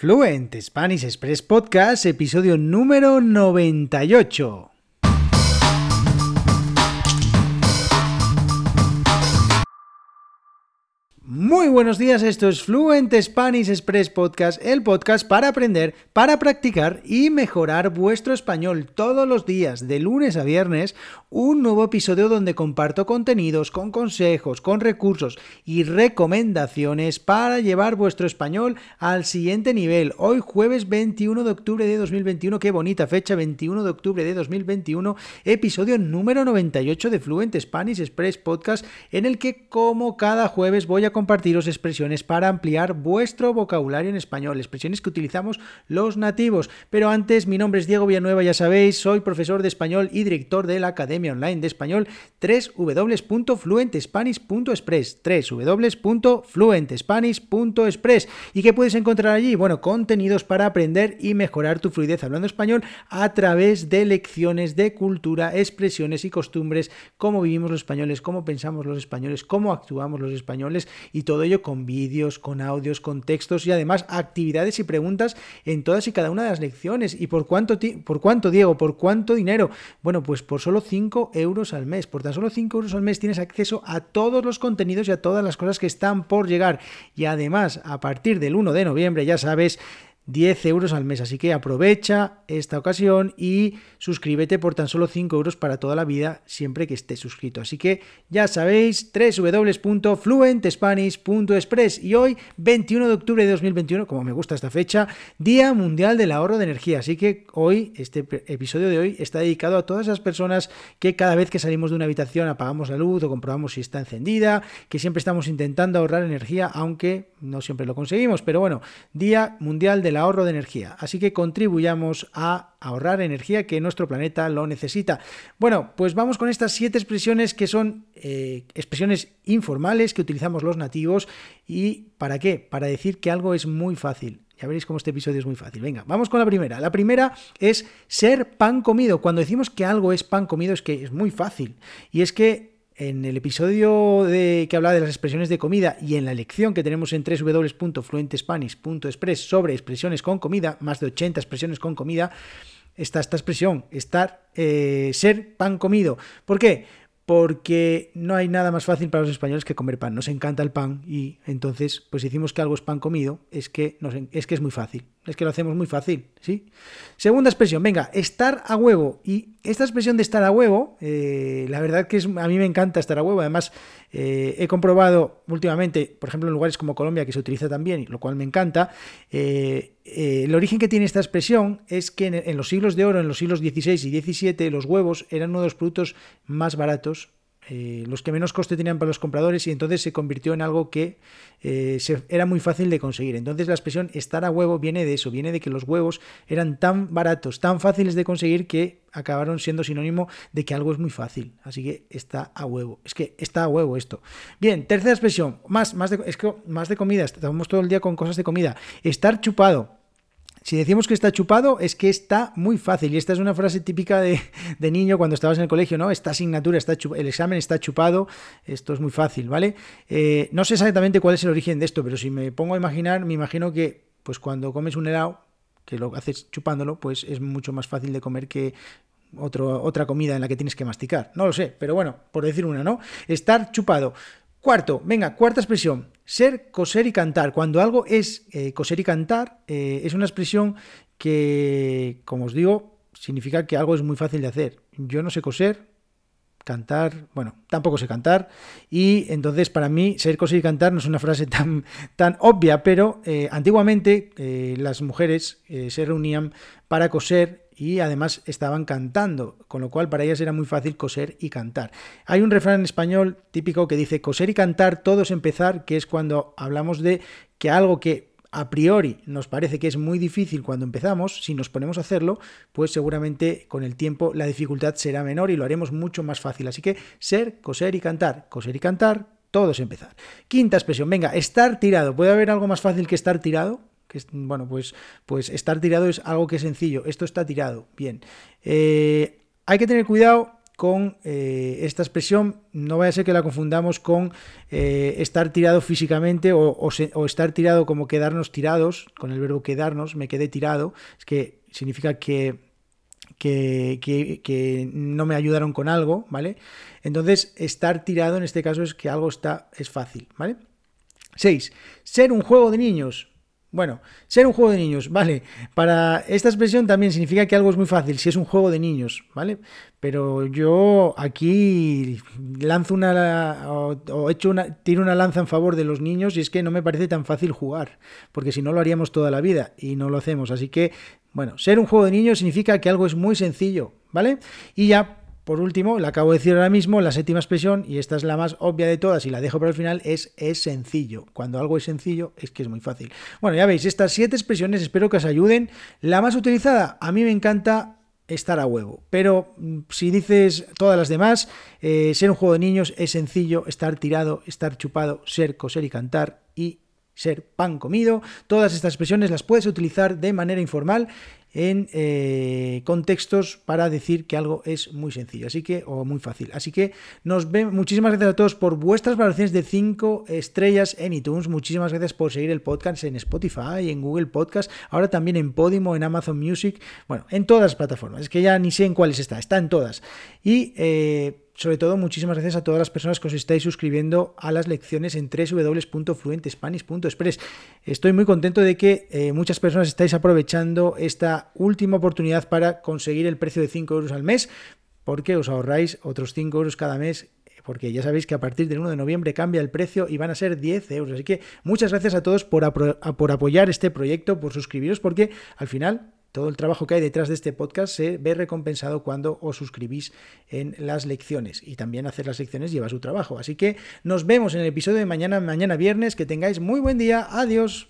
Fluent Spanish Express Podcast, episodio número 98. Muy buenos días, esto es Fluent Spanish Express Podcast, el podcast para aprender, para practicar y mejorar vuestro español todos los días, de lunes a viernes, un nuevo episodio donde comparto contenidos con consejos, con recursos y recomendaciones para llevar vuestro español al siguiente nivel. Hoy jueves 21 de octubre de 2021, qué bonita fecha, 21 de octubre de 2021, episodio número 98 de Fluent Spanish Express Podcast, en el que como cada jueves voy a compartiros expresiones para ampliar vuestro vocabulario en español, expresiones que utilizamos los nativos. Pero antes, mi nombre es Diego Villanueva, ya sabéis, soy profesor de español y director de la Academia Online de Español www.fluentespanish.express www.fluentespanish.express ¿Y qué puedes encontrar allí? Bueno, contenidos para aprender y mejorar tu fluidez hablando español a través de lecciones de cultura, expresiones y costumbres, cómo vivimos los españoles, cómo pensamos los españoles, cómo actuamos los españoles y todo ello con vídeos, con audios, con textos y además actividades y preguntas en todas y cada una de las lecciones. ¿Y por cuánto, por cuánto Diego? ¿Por cuánto dinero? Bueno, pues por solo 5 euros al mes. Por tan solo 5 euros al mes tienes acceso a todos los contenidos y a todas las cosas que están por llegar. Y además, a partir del 1 de noviembre, ya sabes, 10 euros al mes. Así que aprovecha esta ocasión y suscríbete por tan solo 5 euros para toda la vida siempre que estés suscrito. Así que ya sabéis, www.fluentespanish.express y hoy, 21 de octubre de 2021, como me gusta esta fecha, Día Mundial del Ahorro de Energía. Así que hoy, este episodio de hoy está dedicado a todas esas personas que cada vez que salimos de una habitación apagamos la luz o comprobamos si está encendida, que siempre estamos intentando ahorrar energía, aunque no siempre lo conseguimos. Pero bueno, Día Mundial del ahorro de energía. Así que contribuyamos a ahorrar energía que nuestro planeta lo necesita. Bueno, pues vamos con estas siete expresiones que son eh, expresiones informales que utilizamos los nativos. ¿Y para qué? Para decir que algo es muy fácil. Ya veréis cómo este episodio es muy fácil. Venga, vamos con la primera. La primera es ser pan comido. Cuando decimos que algo es pan comido es que es muy fácil. Y es que en el episodio de, que hablaba de las expresiones de comida y en la lección que tenemos en www.fluentespanish.express sobre expresiones con comida, más de 80 expresiones con comida, está esta expresión, estar, eh, ser pan comido. ¿Por qué? porque no hay nada más fácil para los españoles que comer pan. Nos encanta el pan y entonces, pues decimos que algo es pan comido, es, que es muy fácil, es que lo hacemos muy fácil, ¿sí? Segunda expresión, venga, estar a huevo. Y esta expresión de estar a huevo, eh, la verdad que es, a mí me encanta estar a huevo, además eh, he comprobado últimamente, por ejemplo, en lugares como Colombia, que se utiliza también, lo cual me encanta, eh, el origen que tiene esta expresión es que en, los siglos de oro, en los siglos XVI y XVII, los huevos eran uno de los productos más baratos eh, los que menos coste tenían para los compradores y entonces se convirtió en algo que eh, era muy fácil de conseguir. Entonces la expresión estar a huevo viene de eso, viene de que los huevos eran tan baratos, tan fáciles de conseguir que acabaron siendo sinónimo de que algo es muy fácil. Así que está a huevo. Es que está a huevo esto. Bien, tercera expresión, más, más, de, es que más de comida, estamos todo el día con cosas de comida. Estar chupado. Si decimos que está chupado, es que está muy fácil. Y esta es una frase típica de, niño cuando estabas en el colegio, ¿no? Esta asignatura, está el examen está chupado. Esto es muy fácil, ¿vale? Eh, no sé exactamente cuál es el origen de esto, pero si me pongo a imaginar, me imagino que, pues cuando comes un helado, que lo haces chupándolo, pues es mucho más fácil de comer que otro, otra comida en la que tienes que masticar. No lo sé, pero bueno, por decir una, ¿no? Estar chupado. Cuarto, venga, cuarta expresión. Ser, coser y cantar. Cuando algo es eh, coser y cantar, eh, es una expresión que, como os digo, significa que algo es muy fácil de hacer. Yo no sé coser, cantar, bueno, tampoco sé cantar, y entonces para mí ser coser y cantar no es una frase tan, tan obvia, pero eh, antiguamente las mujeres se reunían para coser y además estaban cantando, con lo cual para ellas era muy fácil coser y cantar. Hay un refrán en español típico que dice coser y cantar, todos empezar, que es cuando hablamos de que algo que a priori nos parece que es muy difícil cuando empezamos, si nos ponemos a hacerlo, pues seguramente con el tiempo la dificultad será menor y lo haremos mucho más fácil. Así que ser, coser y cantar, coser y cantar, todos empezar. Quinta expresión, venga, estar tirado. ¿Puede haber algo más fácil que estar tirado? Que bueno, pues, pues estar tirado es algo que es sencillo. Esto está tirado. Bien. Eh, hay que tener cuidado con eh, esta expresión, no vaya a ser que la confundamos con eh, estar tirado físicamente o, estar tirado como quedarnos tirados, con el verbo quedarnos, me quedé tirado, es que significa que, que, que, no me ayudaron con algo, ¿vale? Entonces, estar tirado en este caso es que algo está, es fácil, ¿vale? 6. Ser un juego de niños. Bueno, ser un juego de niños, ¿vale? Para esta expresión también significa que algo es muy fácil, si es un juego de niños, ¿vale? Pero yo aquí lanzo una o, echo una, tiro una lanza en favor de los niños y es que no me parece tan fácil jugar, porque si no lo haríamos toda la vida y no lo hacemos. Así que, bueno, ser un juego de niños significa que algo es muy sencillo, ¿vale? Y ya por último, la acabo de decir ahora mismo, la séptima expresión, y esta es la más obvia de todas y la dejo para el final, es es sencillo. Cuando algo es sencillo es que es muy fácil. Bueno, ya veis, estas siete expresiones espero que os ayuden. La más utilizada, a mí me encanta estar a huevo. Pero mm, si dices todas las demás, eh, ser un juego de niños es sencillo, estar tirado, estar chupado, ser, coser y cantar y ser pan comido. Todas estas expresiones las puedes utilizar de manera informal en eh, contextos para decir que algo es muy sencillo, así que, o muy fácil. Así que nos vemos. Muchísimas gracias a todos por vuestras valoraciones de 5 estrellas en iTunes. Muchísimas gracias por seguir el podcast en Spotify, en Google Podcast, ahora también en Podimo, en Amazon Music, bueno, en todas las plataformas. Es que ya ni sé en cuáles está, está en todas. Y eh, sobre todo, muchísimas gracias a todas las personas que os estáis suscribiendo a las lecciones en www.fluentespanish.express. Estoy muy contento de que eh, muchas personas estáis aprovechando esta última oportunidad para conseguir el precio de 5 euros al mes, porque os ahorráis otros 5 euros cada mes porque ya sabéis que a partir del 1 de noviembre cambia el precio y van a ser 10 euros. Así que muchas gracias a todos por, por apoyar este proyecto, por suscribiros, porque al final todo el trabajo que hay detrás de este podcast se ve recompensado cuando os suscribís en las lecciones. Y también hacer las lecciones lleva su trabajo. Así que nos vemos en el episodio de mañana, mañana viernes. Que tengáis muy buen día. Adiós.